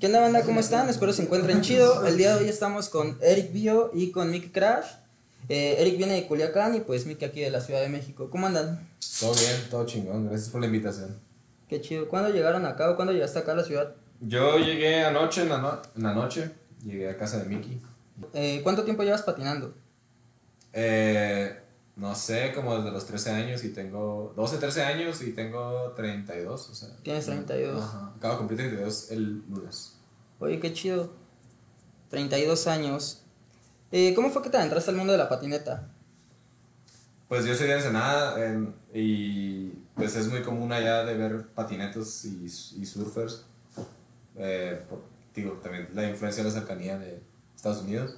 ¿Qué onda, banda? ¿Cómo están? Espero se encuentren chido. El día de hoy estamos con Eric Bio y con Mickey Crash. Eh, Eric viene de Culiacán y pues Mickey aquí de la Ciudad de México. ¿Cómo andan? Todo bien, todo chingón. Gracias por la invitación. Qué chido. ¿Cuándo llegaron acá o cuándo llegaste acá a la ciudad? Yo llegué anoche, en la, no- en la noche. Llegué a casa de Mickey. Eh, ¿Cuánto tiempo llevas patinando? Eh, no sé, como desde los 13 años y tengo 12, 13 años y tengo 32. O sea, Tienes 32. Ajá. Acabo de cumplir 32 el lunes. Oye, qué chido. 32 años. Eh, ¿Cómo fue que te adentraste al mundo de la patineta? Pues yo soy de Ensenada en- y pues es muy común allá de ver patinetos y, y surfers. Eh, por- digo, también la influencia de la cercanía de Estados Unidos.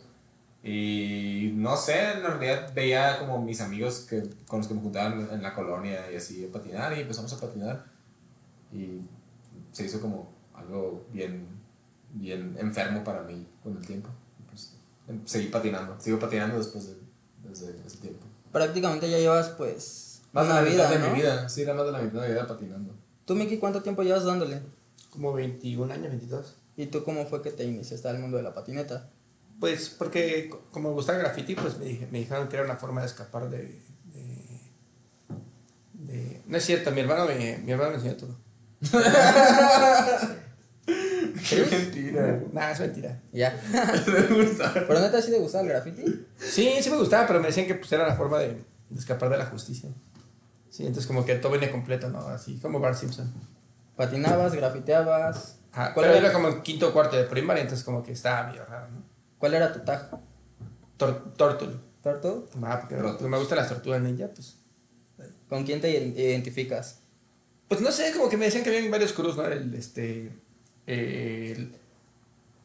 Y no sé, en realidad veía como mis amigos que, con los que me juntaban en la colonia y así a patinar y empezamos a patinar. Y se hizo como algo bien, bien enfermo para mí con el tiempo. Pues, em- seguí patinando, sigo patinando después de, desde ese tiempo. Prácticamente ya llevas pues Más de la mitad vida, de ¿no? mi vida, sí, la más de la mitad de mi vida patinando. ¿Tú, Mickey, cuánto tiempo llevas dándole? Como 21 años, 22. ¿Y tú cómo fue que te iniciaste al mundo de la patineta? Pues porque co- como me gustaba el graffiti, pues me, dije- me dijeron que era una forma de escapar de... de, de- No es cierto, mi hermano me, mi hermano me enseñó todo. Qué mentira. Nada, es mentira. Ya. ¿Pero neta sí te gustaba el graffiti? Sí, sí me gustaba, pero me decían que pues, era la forma de, de escapar de la justicia. Sí, entonces como que todo viene completo, ¿no? Así como Bart Simpson. Patinabas, grafiteabas. Ajá, ¿Cuál, pero era, era como en quinto o cuarto de primaria, entonces como que estaba medio raro, ¿no? ¿Cuál era tu tag? Tor Tortul. ¿Torto? Ah, porque me gustan las tortugas ninja, pues. ¿Con quién te ident- identificas? Pues no sé, como que me decían que había varios crews, ¿no? El, este, el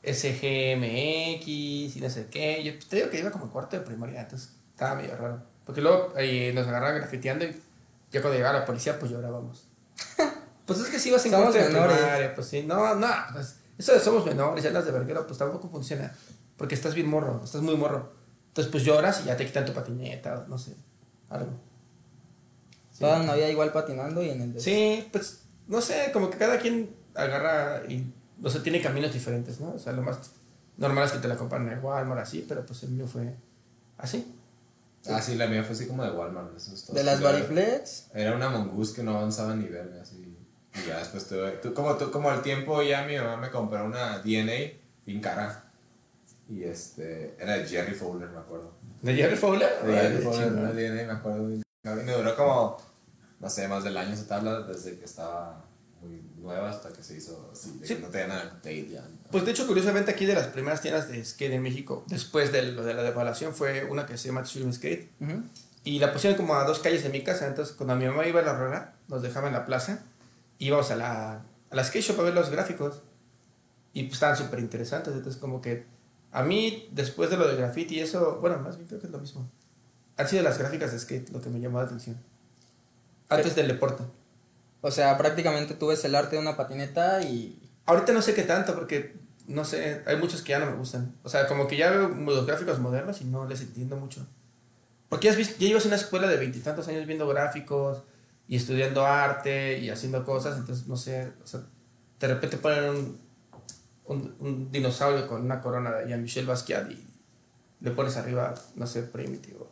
SGMX y no sé qué. Yo pues, te digo que iba como cuarto de primaria, entonces estaba medio raro. Porque luego eh, nos agarraban grafiteando y ya cuando llegaba la policía, pues llorábamos. pues es que si ibas en cuarto de menores. primaria, pues sí. No, no, pues eso de somos menores, ya las de verguero, pues tampoco funciona. Porque estás bien morro, estás muy morro. Entonces pues lloras y ya te quitan tu patineta, no sé, algo. Sí. Toda una vida igual patinando y en el... Sí, pues no sé, como que cada quien agarra y, o sea, tiene caminos diferentes, ¿no? O sea, lo más normal es que te la compran en Walmart, así, pero pues el mío fue así. Ah, sí, la mía fue así como de Walmart. esos todos De las. Bariflex. Era una mongoose que no avanzaba ni verga, así. Y ya después tuve. tú- como, tú- como al tiempo ya mi mamá me compró una DNA bien cara. Y este. Era de Jerry Fowler, me acuerdo. ¿De Jerry Fowler? De Jerry Fowler, DNA, me acuerdo. Y me duró como. No sé, más del año esa tabla, desde que estaba muy nueva hasta que se hizo así. De Sí. que no tenía nada de ya. Pues de hecho, curiosamente, aquí de las primeras tiendas de skate en México, después de, lo de la devaluación, fue una que se llama Extreme Skate. Ujú. Y la pusieron como a dos calles de mi casa. Entonces, cuando mi mamá iba a la rueda, nos dejaba en la plaza. Íbamos a la, a la skate shop a ver los gráficos. Y pues estaban súper interesantes. Entonces, como que a mí, después de lo de graffiti y eso, bueno, más bien creo que es lo mismo. Han sido las gráficas de skate lo que me llamó la atención. Antes del deporte. O sea, prácticamente tú ves el arte de una patineta y... Ahorita no sé qué tanto, porque no sé, hay muchos que ya no me gustan. O sea, como que ya veo los gráficos modernos y no les entiendo mucho. Porque ya, has visto, ya llevas una escuela de veintitantos años viendo gráficos y estudiando arte y haciendo cosas, entonces no sé, o sea, de repente ponen un, un, un dinosaurio con una corona de Jean-Michel Basquiat y le pones arriba, no sé, Primitive o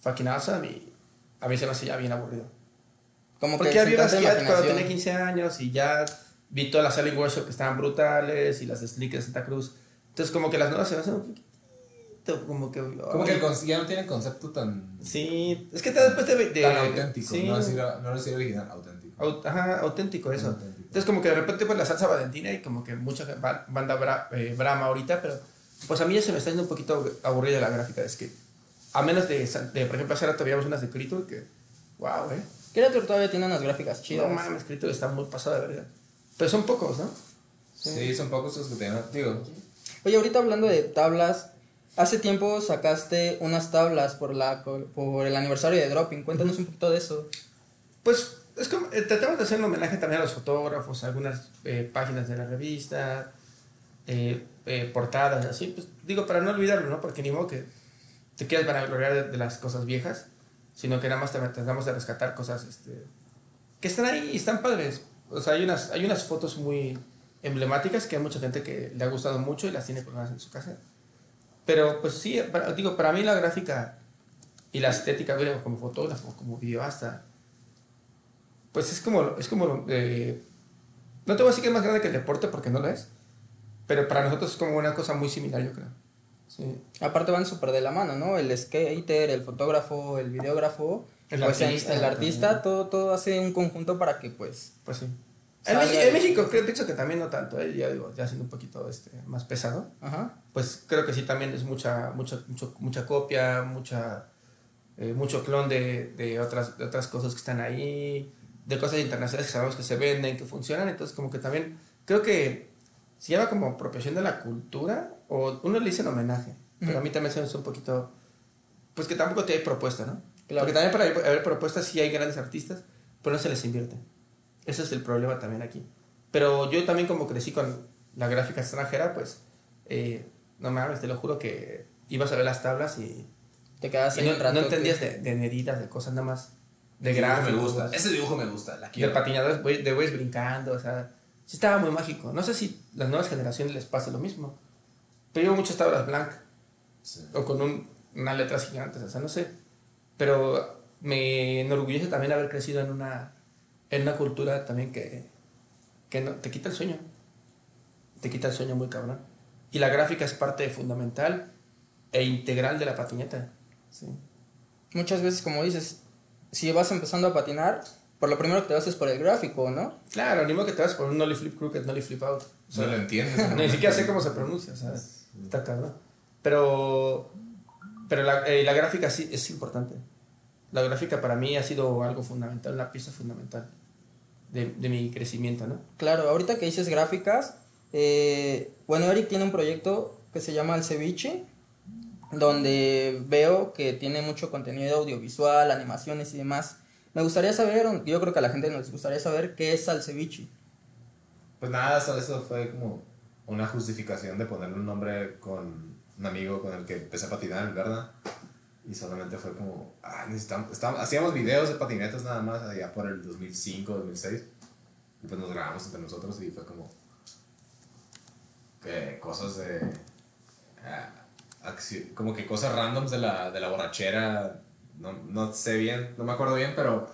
fucking awesome y a mí se me hace ya bien aburrido. Como Porque que ya vi Basquiat cuando tenía 15 años y ya vi todas las Selling Workshop que estaban brutales y las de Slick de Santa Cruz. Entonces, como que las nuevas se me hacen un poquito. Como que. Como que el ya no tiene el concepto tan. Sí, es que después de. de tan auténtico. sí, No decir, no decir original, auténtico. au- ajá, auténtico eso. Auténtico. Entonces, como que de repente, pues la salsa valentina y como que mucha ba- banda bra, eh, brama ahorita, pero pues a mí ya se me está yendo un poquito aburrida la gráfica de skate. A menos de, de por ejemplo, hace rato veíamos unas de Creature que. Wow, eh. Creature todavía tiene unas gráficas chidas. No mames, Creature está muy pasado de verga. Pero son pocos, ¿no? Sí, son pocos los que tienen. Digo, Oye, ahorita hablando de tablas, hace tiempo sacaste unas tablas por la por el aniversario de Dropping. Cuéntanos un poquito de eso. Pues es como, eh, tratamos de hacer un homenaje también a los fotógrafos, a algunas eh, páginas de la revista, eh, eh, portadas, así, pues digo, para no olvidarlo, ¿no? Porque ni modo que te quieras vanagloriar de, de las cosas viejas, sino que nada más tratamos de rescatar cosas este, que están ahí y están padres. O sea, hay unas, hay unas fotos muy emblemáticas que hay mucha gente que le ha gustado mucho y las tiene colgadas en su casa. Pero pues sí, para- digo, para mí la gráfica y la estética, como fotógrafo, como videoasta, pues es como, es como, eh, no te voy a decir que es más grande que el deporte porque no lo es, pero para nosotros es como una cosa muy similar, yo creo. Sí. Aparte van súper de la mano, ¿no? El skater, el fotógrafo, el videógrafo, El pues, artista el artista, todo, todo hace un conjunto para que pues... Pues sí. En, en México creo pienso que también no tanto, ¿eh? ya digo, ya siendo un poquito este, más pesado. Ajá. Pues creo que sí también es mucha, mucha, mucho- mucha copia, mucha, eh, mucho clon de, de, otras, de otras cosas que están ahí, de cosas internacionales que sabemos que se venden, que funcionan. Entonces como que también creo que se llama como apropiación de la cultura o uno le dicen homenaje, pero a mí también se me hace un poquito, pues que tampoco hay propuesta, ¿no? Claro. Porque también para haber- propuestas sí hay grandes artistas, pero no se les invierte. Ese es el problema también aquí. Pero yo también como crecí con la gráfica extranjera, pues, eh, no mames, te lo juro que ibas a ver las tablas y, Te quedas ahí no, un rato. no entendías que- de, de medidas, de cosas nada más, de Ese dibujo gráficos. me gusta. Ese dibujo me gusta. La De patinadores, de güeyes brincando, o sea, sí estaba muy mágico. No sé si las nuevas generaciones les pasa lo mismo. Pero yo muchas tablas blancas Sí. o con un, unas letras gigantes, o sea, no sé. Pero me enorgullece también haber crecido en una, en una cultura también que, que no, te quita el sueño. Te quita el sueño muy cabrón. Y la gráfica es parte fundamental e integral de la patineta. Sí. Muchas veces, como dices, si vas empezando a patinar, por lo primero que te vas es por el gráfico, ¿no? Claro, ni modo que te vas por un nollie flip crooked, nollie flip out. O sea, No lo entiendes. Ni siquiera sé cómo se pronuncia, sea, está cabrón. Pero, pero la, eh, la gráfica sí es importante. La gráfica para mí ha sido algo fundamental, una pieza fundamental de, de mi crecimiento, ¿no? Claro, ahorita que dices gráficas, eh, bueno, Eric tiene un proyecto que se llama El Ceviche, donde veo que tiene mucho contenido audiovisual, animaciones y demás. Me gustaría saber, yo creo que a la gente nos gustaría saber qué es Salceviche. Pues nada, eso, eso fue como una justificación de ponerle un nombre con un amigo con el que empecé a patinar Berna. Y solamente fue como, ah, necesitamos, hacíamos videos de patinetas nada más allá por el 2005, 2006. Y pues nos grabamos entre nosotros y fue como que cosas de... ah, como que cosas randoms de la, de la borrachera. No, no sé bien, no me acuerdo bien, pero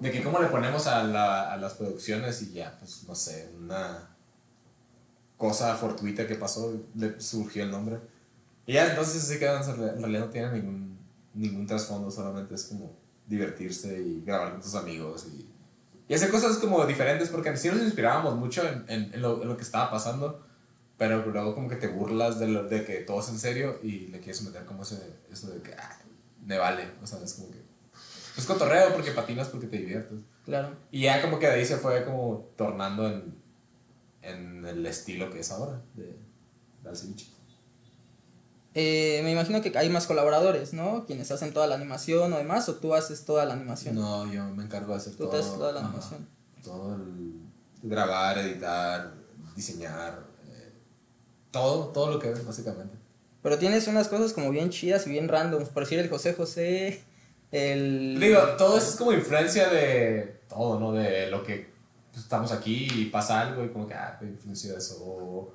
de que cómo le ponemos a, la- a las producciones y ya, pues no sé, una cosa fortuita que pasó, le surgió el nombre. Y ya entonces sí que en realidad no tiene ningún, ningún trasfondo, solamente es como divertirse y grabar con tus amigos y, y hacer cosas como diferentes, porque sí nos inspirábamos mucho en, en, en lo, en lo que estaba pasando, pero luego como que te burlas de, lo, de que todo es en serio y le quieres meter como ese, eso de que, ah, me vale, o sea, es como que... Es cotorreo porque patinas porque te diviertes. Claro. Y ya como que de ahí se fue como tornando en, en el estilo que es ahora de ceviche. Eh, me imagino que hay más colaboradores, ¿no? Quienes hacen toda la animación o demás, o tú haces toda la animación. No, yo me encargo de hacer Tú todo. te haces toda la ajá, animación. todo el grabar, editar, diseñar, todo, todo lo que ves básicamente. Pero tienes unas cosas como bien chidas y bien randoms. Por decir el José José, el... Digo, todo eso es como influencia de todo, ¿no? De lo que pues, estamos aquí y pasa algo y como que, ah, me influenció eso. O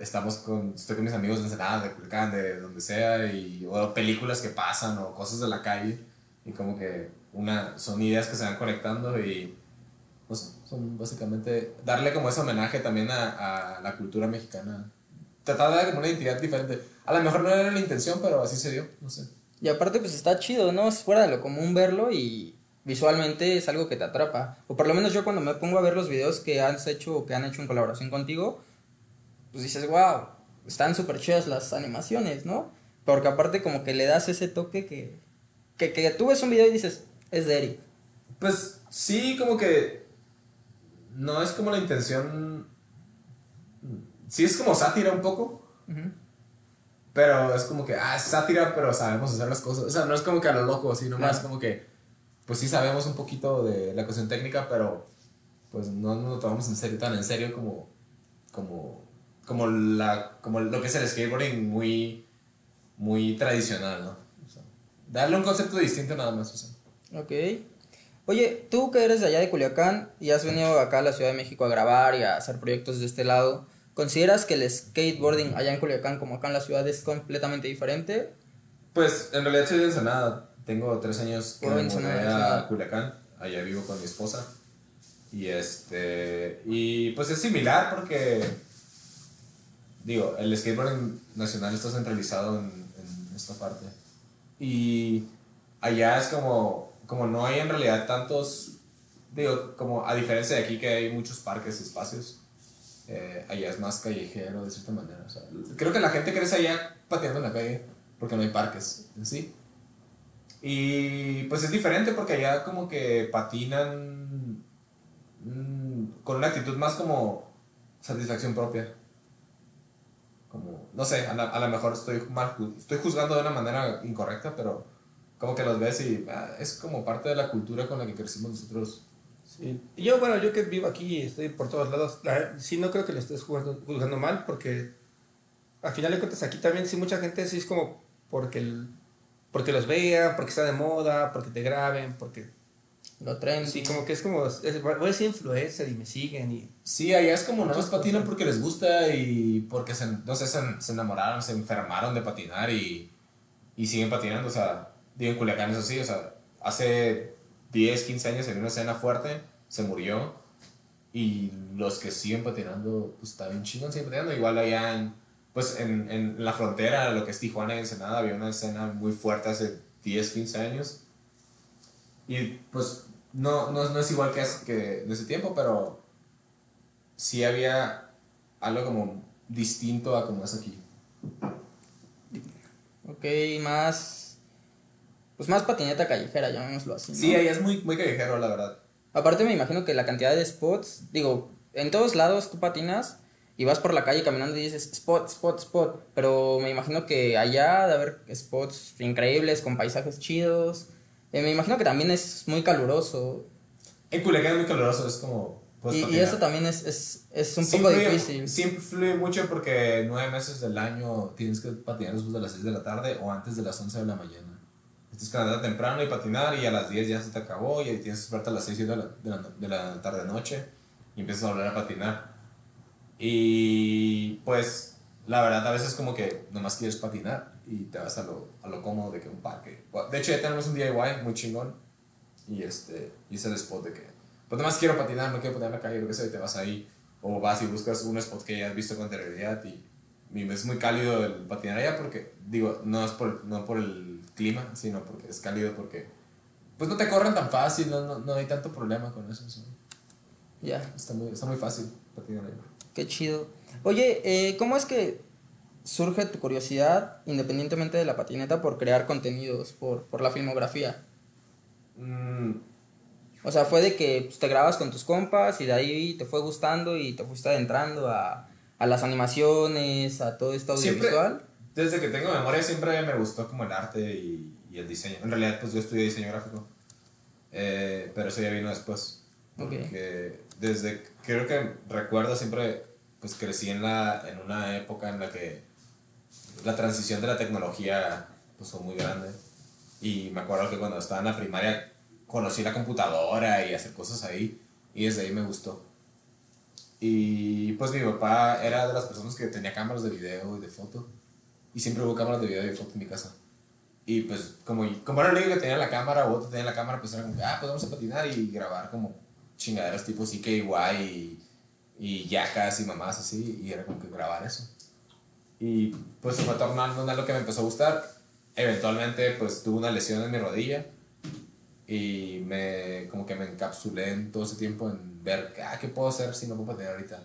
estamos con, estoy con mis amigos de Ensenada, de Culiacán, de donde sea, y, o películas que pasan o cosas de la calle. Y como que una, son ideas que se van conectando y sé, son básicamente darle como ese homenaje también a, a la cultura mexicana. Tratar de dar como una identidad diferente. A lo mejor no era la intención, pero así se dio, no sé. Y aparte pues está chido, ¿no? Es fuera de lo común verlo y visualmente es algo que te atrapa. O por lo menos yo cuando me pongo a ver los videos que has hecho o que han hecho en colaboración contigo, pues dices, wow, están súper chidas las animaciones, ¿no? Porque aparte como que le das ese toque que, que, que tú ves un video y dices, es de Eric. Pues sí, como que no es como la intención. Sí, es como sátira un poco, Ujú. pero es como que, ah, es sátira, pero sabemos hacer las cosas. O sea, no es como que a lo loco, nomás, Claro. como que, pues sí sabemos un poquito de la cuestión técnica, pero pues no nos lo tomamos en serio, tan en serio como, como, como, la, como lo que es el skateboarding muy, muy tradicional, ¿no? O sea, darle un concepto distinto nada más, o sea. Ok. Oye, tú que eres de allá de Culiacán y has venido acá a la Ciudad de México a grabar y a hacer proyectos de este lado, ¿consideras que el skateboarding allá en Culiacán como acá en la ciudad es completamente diferente? Pues en realidad soy de Ensenada. Tengo tres años que me mudé a Culiacán. Allá vivo con mi esposa. Y este. Y pues es similar porque. Digo, el skateboarding nacional está centralizado en, en esta parte. Y allá es como. Como no hay en realidad tantos. Digo, como a diferencia de aquí que hay muchos parques, espacios. Eh, allá es más callejero de cierta manera. creo que la gente crece allá pateando en la calle porque no hay parques en sí. Y pues es diferente porque allá como que patinan mm, con una actitud más como satisfacción propia. Como, no sé, a, la- a lo mejor estoy mal, estoy juzgando de una manera incorrecta, pero como que los ves y ah, es como parte de la cultura con la que crecimos nosotros. Sí. Yo, bueno, yo que vivo aquí y estoy por todos lados, la- sí no creo que lo estés jugando, juzgando mal, porque al final de cuentas aquí también sí mucha gente sí es como porque, el- porque los vean, porque está de moda, porque te graben, porque Lo trendy. sí, como que es como, es, voy a ser influencer y me siguen y... Sí, allá es como nada más patinan porque les gusta y porque se, no sé, se, se enamoraron, se enfermaron de patinar y, y siguen patinando. O sea, digo, en Culiacán es así, o sea, hace 10, 15 años en una escena fuerte se murió y los que siguen patinando, pues está bien chingón, siguen patinando. Igual allá en, pues en, en la frontera, lo que es Tijuana y Ensenada, había una escena muy fuerte hace 10, 15 años. Y pues no, no, no es igual que, hace- que en ese tiempo, pero sí había algo como distinto a como es aquí. Ok, más. Pues más patineta callejera, llamémoslo así. ¿no? Sí, ahí es muy, muy callejero, la verdad. Aparte, me imagino que la cantidad de spots. Digo, en todos lados tú patinas y vas por la calle caminando y dices spot, spot, spot. Pero me imagino que allá de haber spots increíbles con paisajes chidos. Eh, me imagino que también es muy caluroso. En Culiacán es muy caluroso, es como... Y, eso también es, es, es un Sí poco influye- difícil. Sí influye mucho porque nueve meses del año tienes que patinar después de las 6 de la tarde o antes de las 11 de la mañana. Tienes que andar temprano y patinar y a las 10 ya se te acabó y ahí tienes que esperarte a las 6 de la, de la, de la tarde noche y empiezas a volver a patinar. Y pues la verdad a veces como que nomás quieres patinar y te vas a lo, a lo cómodo de que un parque. De hecho ya tenemos un DIY muy chingón y este es el spot de que pues nomás quiero patinar, no quiero patinar en la calle, lo que sea, y te vas ahí o vas y buscas un spot que ya has visto con anterioridad y, y es muy cálido el patinar allá porque digo, no es por, no por el clima, sino porque es cálido porque pues no te corren tan fácil, no, no, no hay tanto problema con eso. ¿sí? Ya, Está, muy, está muy fácil patinar allá. qué chido. Oye, eh, ¿cómo es que surge tu curiosidad, independientemente de la patineta, por crear contenidos, por, por la filmografía? Mm, O sea, fue de que pues, te grabas con tus compas y de ahí te fue gustando y te fuiste adentrando a, a las animaciones, a todo esto Siempre- audiovisual. Desde que tengo memoria siempre me gustó como el arte y, y el diseño. En realidad pues yo estudié diseño gráfico, Eh, pero eso ya vino después. Porque desde, creo que recuerdo siempre, pues crecí en, la, en una época en la que la transición de la tecnología pues fue muy grande. Y me acuerdo que cuando estaba en la primaria conocí la computadora y hacer cosas ahí. Y desde ahí me gustó. Y pues mi papá era de las personas que tenía cámaras de video y de foto. Y siempre hubo cámaras de video de foto en mi casa. Y pues como, como era el único que tenía la cámara o otro tenía la cámara, pues era como ah, pues vamos a patinar y grabar como chingaderas tipo CKY y, y yacas y mamás así. Y era como que grabar eso. Y pues se fue tornando en algo que me empezó a gustar. Eventualmente pues tuve una lesión en mi rodilla y me como que me encapsulé en todo ese tiempo en ver ah, qué puedo hacer si no puedo patinar ahorita.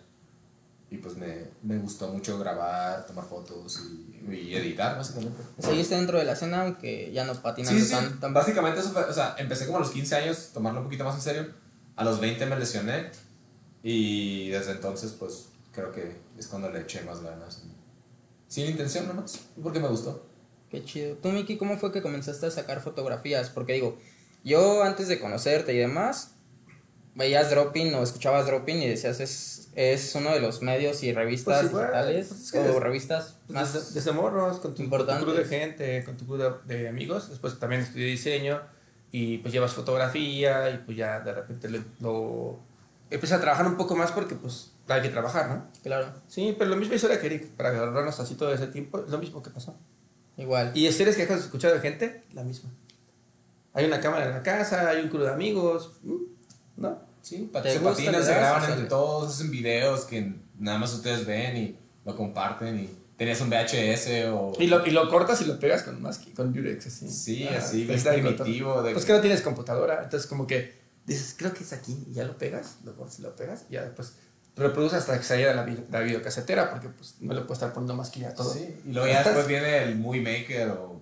Y pues me, me gustó mucho grabar, tomar fotos y, y editar básicamente. Seguiste dentro de la escena, aunque ya no patinas Sí, sí, tan, tan básicamente eso fue, o sea, empecé como a los 15 años, tomarlo un poquito más en serio. A los 20 me lesioné y desde entonces pues creo que es cuando le eché más ganas. Sin intención nomás, porque me gustó. Qué chido. Tú, Miki, ¿cómo fue que comenzaste a sacar fotografías? Porque digo, yo antes de conocerte y demás, veías Dropping o escuchabas Dropping y decías, es, es uno de los medios y revistas Pues igual, digitales pues es que o revistas Pues más... desde, desde morros, con tu, con tu importantes. crew de gente, con tu crew de, de amigos. Después también estudié diseño. y pues llevas fotografía y pues ya de repente lo empiezas a trabajar un poco más porque pues hay que trabajar, ¿no? Claro, Sí, pero lo mismo historia que Eric, para agarrarnos así todo ese tiempo, es lo mismo que pasó. igual. Y historias que has escuchado de gente, la misma. Hay una cámara en la casa, hay un club de amigos. ¿no? Sí, pat- ¿Te se patinan, se graban o sea, entre todos, hacen videos que nada más ustedes ven y lo comparten y tenías un VHS o... Y lo, y lo cortas y lo pegas con masking, con Durex, así. Sí, Ah, así, todo. primitivo. De Pues que no tienes computadora, entonces como que dices, creo que es aquí, y ya lo pegas, lo cortas y lo pegas, y ya después reproduces hasta que salga la, la videocasetera, porque pues no le puedes estar poniendo masking a todo. Sí, y luego ya después viene el Movie Maker o...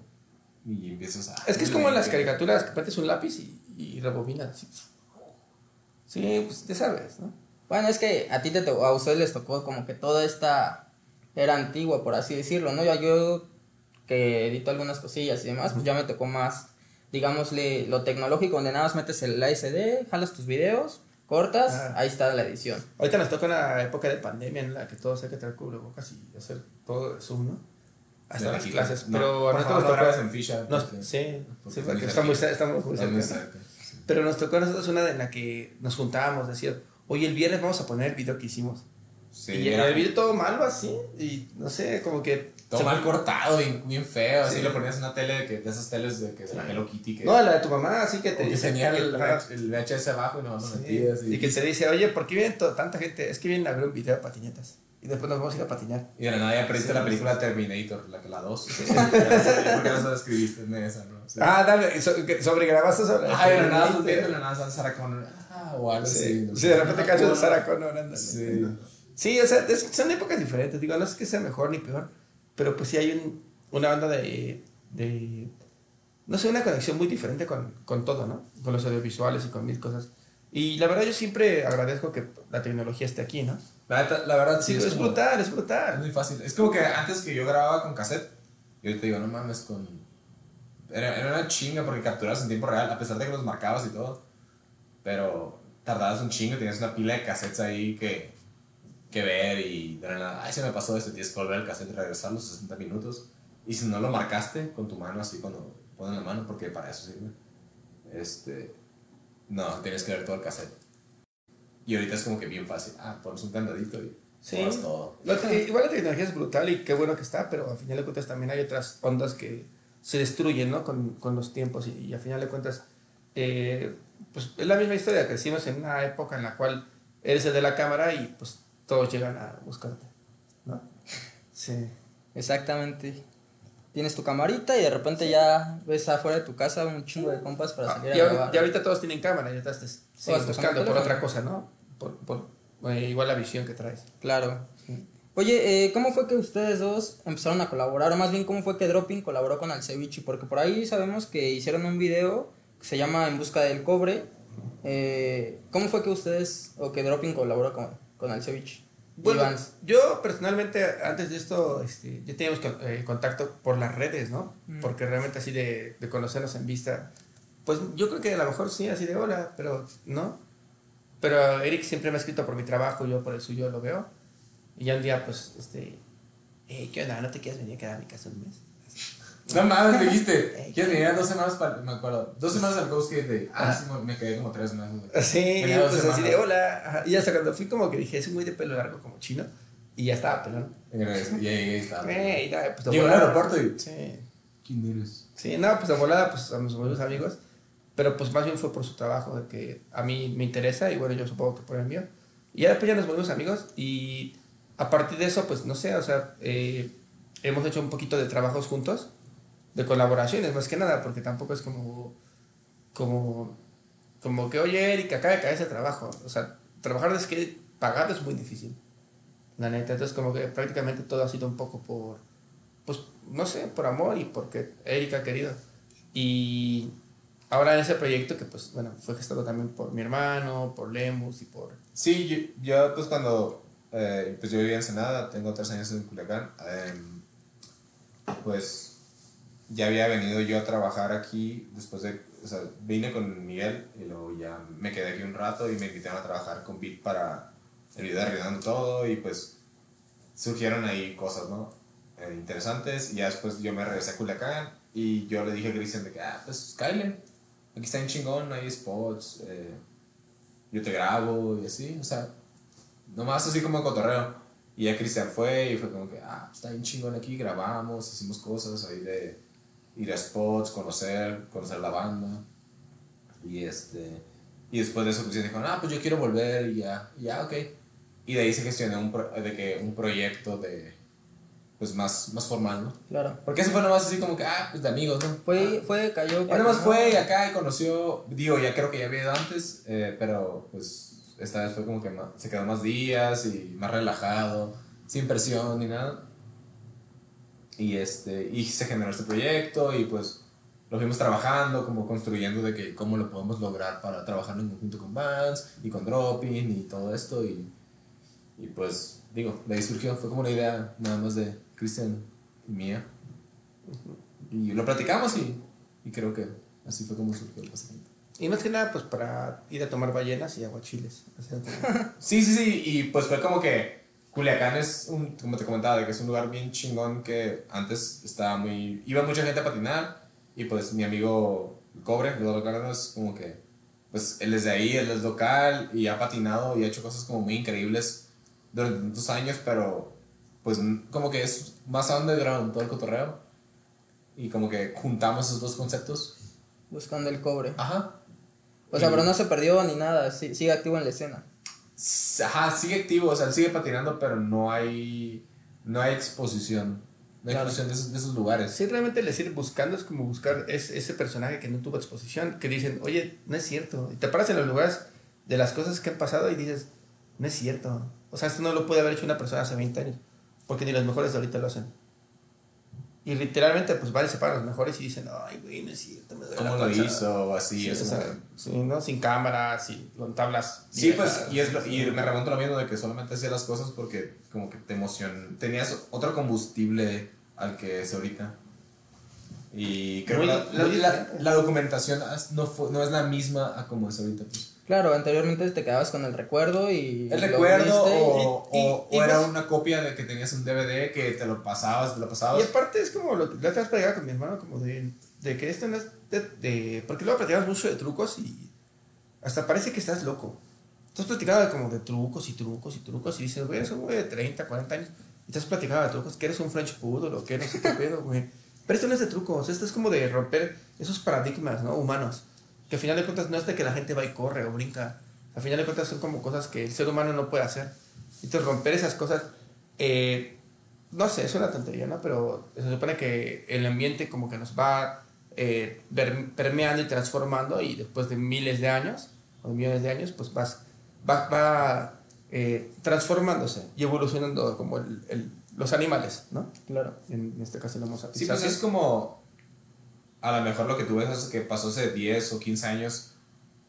Y empiezas a... Es que es como en las caricaturas que metes un lápiz y, y rebobinas. así. Sí, pues ya sabes, ¿no? Bueno, es que a ti te to- a ustedes les tocó como que toda esta era antigua, por así decirlo, ¿no? Ya yo que edito algunas cosillas y demás, pues ya me tocó más, digámosle, lo tecnológico, donde nada más metes el ASD, jalas tus videos, cortas, Ah. ahí está la edición. Ahorita nos toca una época de pandemia en la que todos hay que traer cubrebocas y hacer todo de Zoom, ¿no? Hasta las clases. No, pero por a nosotros favor, no nos tocó. en ficha. porque- sí, porque sí, está porque muy está muy, cerca. Pero nos tocó a nosotros una en la que nos juntábamos, decir, oye, el viernes vamos a poner el video que hicimos. Sí, y era el video todo malo así, y no sé, como que... todo se- mal cortado, bien, bien feo. Así Sí. lo ponías en una tele de, que, de esas teles de, que de la Hello Kitty. Que, No, la de tu mamá, así que te que tenía el, el VHS abajo y no Sí, metías. Y que te dice, oye, ¿por qué vienen to- tanta gente? Es que vienen a ver un video de patinetas. Y después nos vamos a ir a patinar. Y de la nada ya perdiste Sí, la sí, película Terminator, la, la 2. ¿Por qué no se escribiste en esa, no? Sí. Ah, dale, so- sobregrabaste sobre... Ah, de la nada estás viendo, la nada Sarah Connor. Ah, o algo así. Sí, sí, de repente cacho de Sarah Connor andando. Sí. Sí, o sea, es- son épocas diferentes. Digo, no es que sea mejor ni peor, pero pues sí hay un, una banda de, de. No sé, una conexión muy diferente con, con todo, ¿no? Con los audiovisuales y con mil cosas. Y la verdad, yo siempre agradezco que la tecnología esté aquí, ¿no? La, la verdad, sí, Sí, es, como- brutal, es Es brutal. muy fácil. Es como que antes que yo grababa con cassette, y ahorita digo, no mames, con. Era, era una chinga porque capturabas en tiempo real, a pesar de que los marcabas y todo. Pero tardabas un chingo, tenías una pila de cassettes ahí que, que ver y de nada, ay, se me pasó esto, tienes que volver al cassette y regresar los 60 minutos. Y si no lo marcaste con tu mano así cuando pones la mano, porque para eso sirve, este. No, tienes que ver todo el cassette. Y ahorita es como que bien fácil. Ah, pones un candadito y Sí. todo. Lo que- igual la tecnología es brutal y qué bueno que está, pero al final de cuentas también hay otras ondas que se destruyen, ¿no? Con, con los tiempos y, y al final de cuentas, eh, pues es la misma historia, crecimos en una época en la cual eres el de la cámara y pues todos llegan a buscarte, ¿no? Sí. Exactamente. Tienes tu camarita y de repente ya ves afuera de tu casa un chingo de compas para Ah, salir y, a grabar. y ahorita todos tienen cámara, ya estás buscando por otra cosa, ¿no? Por, por eh, igual la visión que traes. Claro. Oye, eh, ¿cómo fue que ustedes dos empezaron a colaborar? O más bien, ¿cómo fue que Dropping colaboró con Alcevichi? Porque por ahí sabemos que hicieron un video que se llama En Busca del Cobre. Eh, ¿Cómo fue que ustedes, o que Dropping colaboró con, con Alcevichi? Bueno, yo personalmente antes de esto, este, ya teníamos eh, contacto por las redes, ¿no? Mm. Porque realmente así de, de conocernos en vista, pues yo creo que a lo mejor sí, así de hola, pero no. Pero Eric siempre me ha escrito por mi trabajo, yo por el suyo lo veo. Y ya un día, pues, este, "Ey, ¿qué onda? ¿No te quieres venir a quedar a mi casa un mes? No mames, me dijiste. Quiero venir dos semanas para. Me acuerdo. Dos semanas al Ghost de. Ah, Ah. sí, me quedé como tres meses. Dos pues así de semanas. hola. ajá. Y hasta cuando fui como que dije, es muy de pelo largo como chino. Y ya estaba pelón. Y ahí estaba. Ya, pues, Llegó al aeropuerto y. Sí. ¿Quién eres? Sí, no, pues de volada, pues a mis buenos amigos. Pero pues más bien fue por su trabajo, de que a mí me interesa y bueno, yo supongo que por el mío. Y ya después ya nos volvimos amigos y a partir de eso, pues no sé, o sea, eh, hemos hecho un poquito de trabajos juntos, de colaboraciones, más que nada, porque tampoco es como, como, como que, oye, Erika, acaba de trabajo. O sea, trabajar de que pagado es muy difícil, la neta. Entonces, como que prácticamente todo ha sido un poco por, pues, no sé, por amor y porque Erika ha querido. Y ahora en ese proyecto que, pues, bueno, fue gestado también por mi hermano, por Lemus y por... Sí, yo, pues cuando. eh, pues yo vivía en Ensenada, tengo tres años en Culiacán. em, pues ya había venido yo a trabajar aquí después de. O sea, vine con Miguel y luego ya me quedé aquí un rato y me invitaron a trabajar con Beat para el video de arreglando todo y pues surgieron ahí cosas, ¿no? Eh, interesantes y ya después yo me regresé a Culiacán y yo le dije a Cristian de que, ah, pues Kyle. aquí está en chingón, hay spots, eh, yo te grabo y así, o sea, nomás así como cotorreo. Y ya Cristian fue y fue como que, ah, está bien chingón aquí, grabamos, hicimos cosas ahí de ir a spots, conocer, conocer la banda. Y este, y después de eso Cristian dijo, ah, pues yo quiero volver y ya, y ya, ok. Y de ahí se gestionó un, pro- de que un proyecto de, pues más, más formal, ¿no? Claro. Porque ese fue nomás así como que, ah, pues de amigos, ¿no? Fue, fue, cayó. Él nomás fue y acá y conoció, digo, ya creo que ya había ido antes, eh, pero pues esta vez fue como que más- se quedó más días y más relajado, sin presión ni nada. Y, este, y se generó este proyecto y pues lo fuimos trabajando, como construyendo de que cómo lo podemos lograr para trabajar en conjunto con bands y con dropping y todo esto. Y, y pues, digo, de ahí surgió, fue como una idea nada más de Cristian y mía. Y lo platicamos y, y creo que así fue como surgió básicamente. Y más que nada, pues para ir a tomar ballenas y aguachiles. O sea, como- Sí, sí, sí, y pues fue como que Culiacán es un, como te comentaba, de que es un lugar bien chingón que antes estaba muy, iba mucha gente a patinar y pues mi amigo Cobre, Eduardo Cárdenas, como que, pues él es de ahí, él es local y ha patinado y ha hecho cosas como muy increíbles durante tantos años, pero pues como que es más underground todo el cotorreo y como que juntamos esos dos conceptos. Buscando el cobre. Ajá. O sea, Y- pero no se perdió ni nada. sigue activo en la escena. Ajá, sigue activo, o sea, sigue patinando, pero no hay, no hay exposición. No hay Claro. exposición de esos, de esos lugares. Sí, realmente el decir buscando es como buscar es, ese personaje que no tuvo exposición, que dicen, oye, no es cierto. Y te paras en los lugares de las cosas que han pasado y dices, no es cierto. O sea, esto no lo puede haber hecho una persona hace 20 años, porque ni los mejores de ahorita lo hacen. Y literalmente, pues van y se paran los mejores y dicen, ay, güey, no es cierto. Me duele ¿Cómo la lo panza". hizo? O así. Sí, es o como- sea, sí, ¿no? Sin cámara, sin, con tablas. Sí, pues, y, es lo- y me remonto lo mismo de que solamente hacía las cosas porque como que te emocionan. Tenías otro combustible al que es ahorita. Y creo Muy- que la, documentación as- no, fue- no es la misma a como es ahorita. Pues. Claro, anteriormente te quedabas con el recuerdo y. El lo recuerdo viste o, y- y- o- y o era pues- una copia de que tenías un DVD que te lo pasabas, te lo pasabas. Y aparte es como lo que la otra vez platicaba con mi hermano, como de, de que esto no es de, de- Porque luego platicamos mucho de trucos y hasta parece que estás loco. Estás platicando de como de trucos y trucos y trucos y dices, güey, eres un güey de 30, 40 años y estás platicando de trucos, que eres un French Poodle o que no sé qué pedo, güey. Pero esto no es de trucos, esto es como de romper esos paradigmas, ¿no? Humanos. Que al final de cuentas no es de que la gente va y corre o brinca. Al final de cuentas son como cosas que el ser humano no puede hacer. Entonces romper esas cosas... eh, no sé, es una tontería, ¿no? Pero se supone que el ambiente como que nos va eh, permeando y transformando y después de miles de años o de millones de años, pues vas, va, va eh, transformándose y evolucionando como el, el- los animales, ¿no? Claro. En este caso el Homo sapiens. Sí, pues es como. A lo mejor lo que tú ves es que pasó hace 10 o 15 años.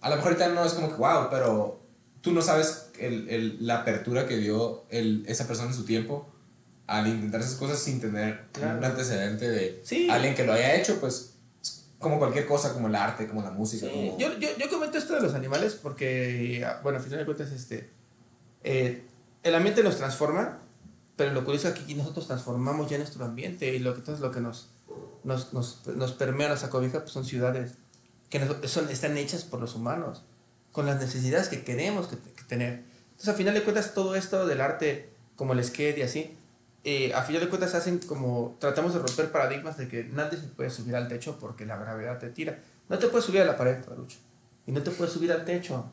A lo mejor ahorita no es como que wow, pero tú no sabes el, el- la apertura que dio el, esa persona en su tiempo al intentar esas cosas sin tener Claro. un antecedente de Sí. alguien que lo haya hecho, pues es como cualquier cosa, como el arte, como la música. Sí, como... yo, yo, yo comento esto de los animales porque, ah, bueno, al final de cuentas, este, eh, el ambiente nos transforma, pero lo curioso es que aquí nosotros transformamos ya nuestro ambiente y lo que, entonces lo que nos, nos, nos, nos permea nuestra cobija pues son ciudades que nos- son, están hechas por los humanos, con las necesidades que queremos que, que tener. Entonces, al final de cuentas, todo esto del arte, como el skate y así, eh, a final de cuentas hacen como, tratamos de romper paradigmas de que nadie se puede subir al techo porque la gravedad te tira. No te puedes subir a la pared, Parucho. Y no te puedes subir al techo.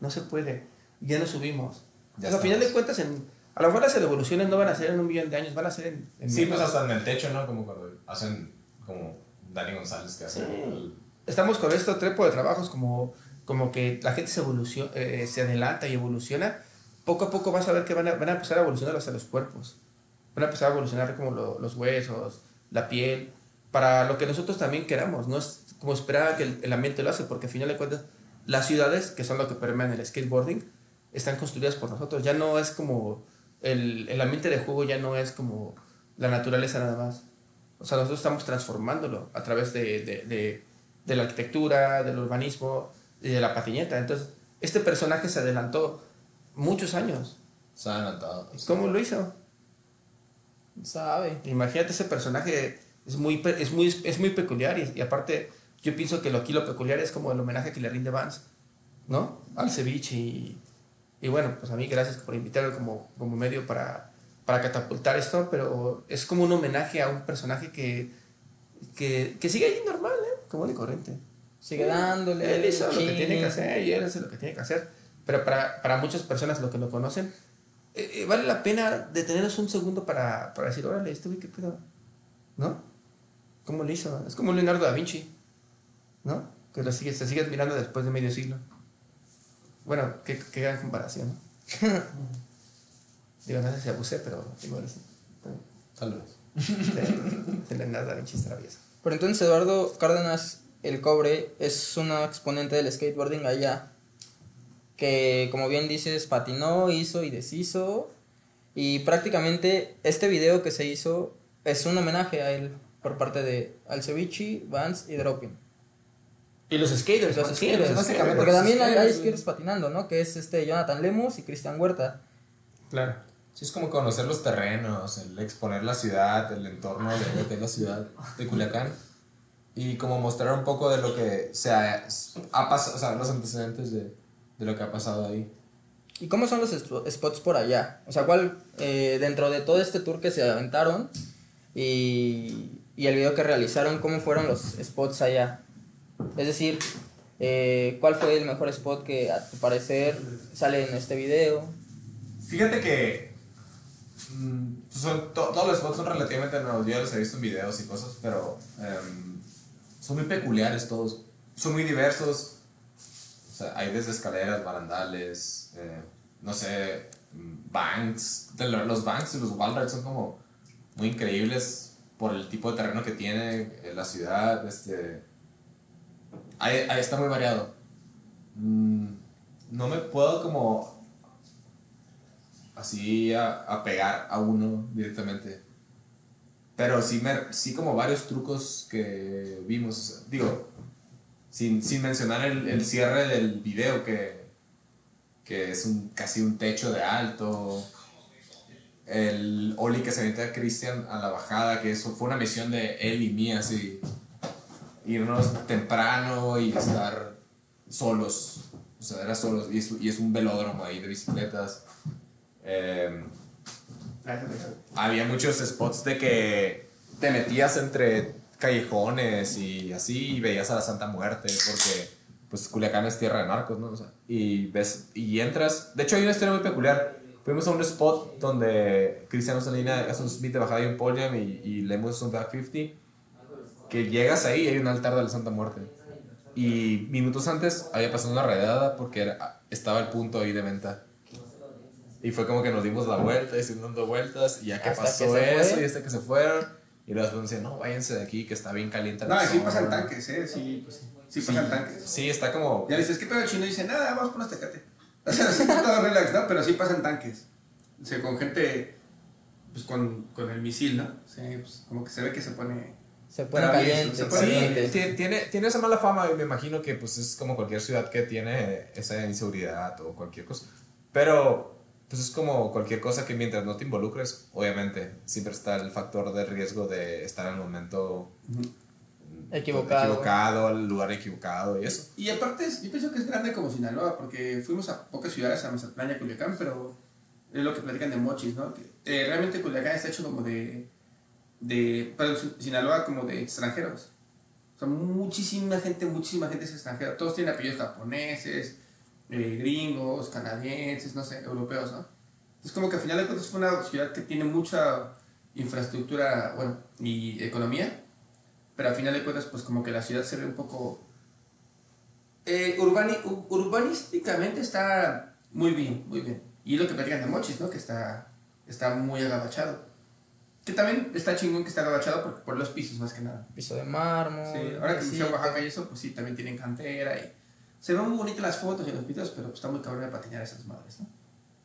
No se puede. Ya no subimos. Ya Entonces, a final de cuentas, en, a lo mejor las evoluciones no van a ser en un millón de años, van a ser en... en Sí, pues hasta en el techo, ¿no? Como cuando hacen como Dani González que hace Sí. el- estamos con esto trepo de trabajos como, como que la gente se evoluciona, eh, se adelanta y evoluciona. Poco a poco vas a ver que van a, van a empezar a evolucionar hasta los cuerpos. Van a empezar a evolucionar como lo- los huesos, la piel, para lo que nosotros también queramos. No es como esperar que el, el ambiente lo hace, porque al final de cuentas las ciudades, que son lo que permean el skateboarding, están construidas por nosotros. Ya no es como el, el ambiente de juego, ya no es como la naturaleza nada más. O sea, nosotros estamos transformándolo a través de, de, de, de la arquitectura, del urbanismo y de la patiñeta. Entonces, este personaje se adelantó muchos años. Se ha adelantado. ¿Cómo lo hizo? Sabe. Imagínate ese personaje, es muy, es muy, es muy peculiar y, y aparte yo pienso que lo aquí lo peculiar es como el homenaje que le rinde Vance, ¿no? Al ceviche y, y bueno, pues a mí gracias por invitarme como, como medio para, para catapultar esto, pero es como un homenaje a un personaje que, que, que sigue ahí normal, ¿eh? Como de corriente. Sigue dándole. Él hizo lo que tiene que hacer y él hace lo que tiene que hacer. Pero para, para muchas personas, lo que lo conocen, eh, eh, vale la pena detenernos un segundo para, para decir, órale, este güey, ¿qué pedo? ¿No? ¿Cómo lo hizo? Es como Leonardo da Vinci, ¿no? Que lo sigue, se sigue admirando después de medio siglo. Bueno, qué, qué gran comparación. Digo, no sé si abusé, pero igual sí. Tal vez. Sí, Leonardo da Vinci es travieso. Pero entonces Eduardo Cárdenas el Cobre es una exponente del skateboarding allá. Que como bien dices, patinó, hizo y deshizo. Y prácticamente este video que se hizo es un homenaje a él por parte de Alcevici, Vance y Dropping. Y los skaters, Los los skaters, skaters, básicamente. Porque también hay, hay skaters patinando, ¿no? Que es este Jonathan Lemus y Cristian Huerta. Claro. Sí, es como conocer los terrenos, el exponer la ciudad, el entorno de lo que es la ciudad de Culiacán. Y como mostrar un poco de lo que se ha, ha pasado, o sea, los antecedentes de, de lo que ha pasado ahí. ¿Y cómo son los spots por allá? O sea, ¿cuál, eh, dentro de todo este tour que se aventaron y, y el video que realizaron, cómo fueron los spots allá? Es decir, eh, ¿cuál fue el mejor spot que a tu parecer sale en este video? Fíjate que son, to- todos los spots son relativamente nuevos. Yo los he visto en videos y cosas, pero em, son muy peculiares todos. Son muy diversos. O sea, hay desde escaleras, barandales, eh, no sé, mm, banks. Los banks y los wall son como muy increíbles por el tipo de terreno que tiene eh, la ciudad. Este, ahí, ahí está muy variado. Mm, no me puedo como así a, a pegar a uno directamente. Pero sí, me, sí como varios trucos que vimos. digo, sin, sin mencionar el, el cierre del video que, que es un, casi un techo de alto. El Oli que se avienta a Christian a la bajada, que eso fue una misión de él y mía, así. Irnos temprano y estar solos. O sea, era solos. Y es, y es un velódromo ahí de bicicletas. Eh, había muchos spots de que te metías entre callejones y así y veías a la Santa Muerte porque pues Culiacán es tierra de narcos, ¿no? O sea, y ves y entras. De hecho hay una historia muy peculiar. Fuimos a un spot donde Cristiano Salina hace un Smith de bajada y un jam y, y Lemus un back 50 que llegas ahí y hay un altar de la Santa Muerte. Y minutos antes había pasado una redada porque era- estaba el punto ahí de venta. Y fue como que nos dimos la vuelta y dando vueltas y ya que Hasta pasó que eso fue. y hasta que se fueron. Y luego después decían, no, váyanse de aquí que está bien caliente. No, sí zona". pasan tanques, ¿eh? Sí, pues sí. Sí pasan tanques. Sí, está como... Ya le dices, ¿qué pedo el chino? Y dice, nada, vamos por unos tecate. O sea, sí, todo relax, ¿no? Pero sí pasan tanques. O sea, con gente, pues con, con el misil, ¿no? Sí, pues como que se ve que se pone... Se pone caliente. se pone Sí, caliente. ti- tiene, tiene esa mala fama y me imagino que pues es como cualquier ciudad que tiene esa inseguridad o cualquier cosa. Pero pues es como cualquier cosa que mientras no te involucres, obviamente siempre está el factor de riesgo de estar en el momento Equivocado. equivocado, el lugar equivocado y eso. Y aparte, yo pienso que es grande como Sinaloa, porque fuimos a pocas ciudades, a Mazatlán y a Culiacán, pero es lo que platican de mochis, ¿no? Que, eh, realmente Culiacán está hecho como de, de, pero Sinaloa como de extranjeros. O sea, muchísima gente, muchísima gente es extranjera. Todos tienen apellidos japoneses, eh, gringos, canadienses, no sé, europeos, ¿no? Es como que al final de cuentas fue una ciudad que tiene mucha infraestructura, bueno, y economía, pero al final de cuentas, pues como que la ciudad se ve un poco eh, urbani- urbanísticamente está muy bien, muy bien. Y lo que platican de Mochis, ¿no? Que está, está muy agabachado. Que también está chingón que está agabachado porque por los pisos más que nada. Piso de mármol. Sí, ahora que mesita. Oaxaca y eso, pues sí, también tienen cantera y se ven muy bonitas las fotos y los videos, pero pues está muy cabrón de patinar esas madres, ¿no?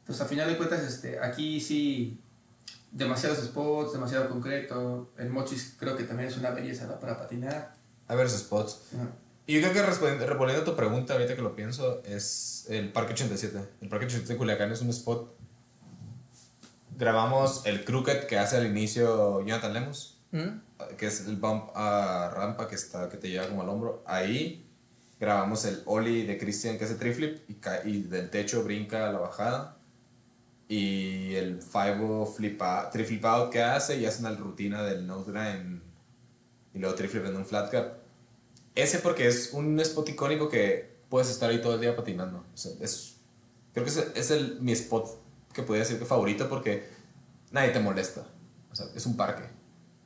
Entonces, a final de cuentas, este, aquí sí, demasiados spots, demasiado concreto. El Mochis creo que también es una belleza, ¿no? Para patinar. A ver esos spots. Y yo creo que respondiendo, a tu pregunta, ahorita que lo pienso, es el Parque 87. El Parque 87 de Culiacán es un spot. Grabamos el crooked que hace al inicio Jonathan Lemus. ¿Mm? que es el bump a rampa que, está, que te lleva como al hombro. Ahí grabamos el ollie de Christian que hace triflip y, y del techo brinca a la bajada. Y el 5 flip out, triflip out que hace y hace una rutina del nose grind y luego triflip en un flat cap. Ese porque es un spot icónico que puedes estar ahí todo el día patinando. Es, creo que es, es el, mi spot que podría decir que favorito porque nadie te molesta. Es un parque.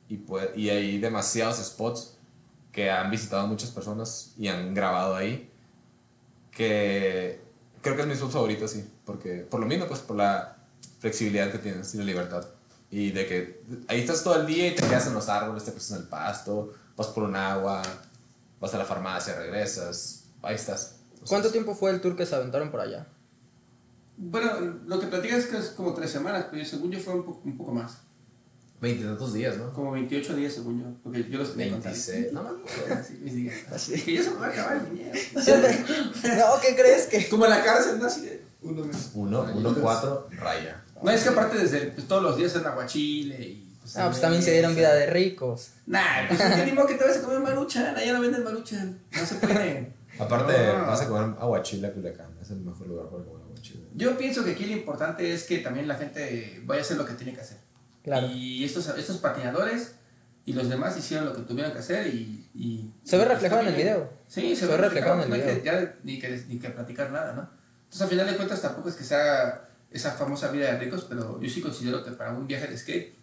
Y, puede- y hay demasiados spots que han visitado muchas personas y han grabado ahí. Que creo que es mi spot favorito, sí. Porque, por lo mismo, pues por la flexibilidad que tienes y la libertad. Y de que ahí estás todo el día y te quedas en los árboles, te quedas en el pasto, vas por un agua, vas a la farmacia, regresas. Ahí estás. O ¿Cuánto tiempo fue el tour que se aventaron por allá? Bueno, lo que platicas es que es como tres semanas, pero según yo fue un poco, un poco más. Veintitantos días, ¿no? Como 28 días, según yo. Porque yo los tenía contados. 26. No me acuerdo. Así, mis días. Así que ya se me va a acabar el dinero. no, ¿qué crees que? Como en la cárcel, ¿no? Así de uno mes. Uno, uno, cuatro, raya. No, es que aparte desde pues, todos los días en aguachile y... Pues, Ah, pues también se dieron vida de ricos. Nah, pues ni modo que te vas a comer maruchan. Allá no venden maruchan. No se puede. Aparte, No. vas a comer aguachile a Culiacán. Es el mejor lugar para comer aguachile. Yo pienso que aquí lo importante es que también la gente vaya a hacer lo que tiene que hacer. Claro. Y estos, estos patinadores y los demás hicieron lo que tuvieron que hacer y... y Se ve reflejado en el video. Sí, se, Se ve reflejado reflejado. en el video. ya ni que, ni que platicar nada, ¿no? Entonces, al final de cuentas, tampoco es que sea esa famosa vida de ricos, pero yo sí considero que para un viaje de skate,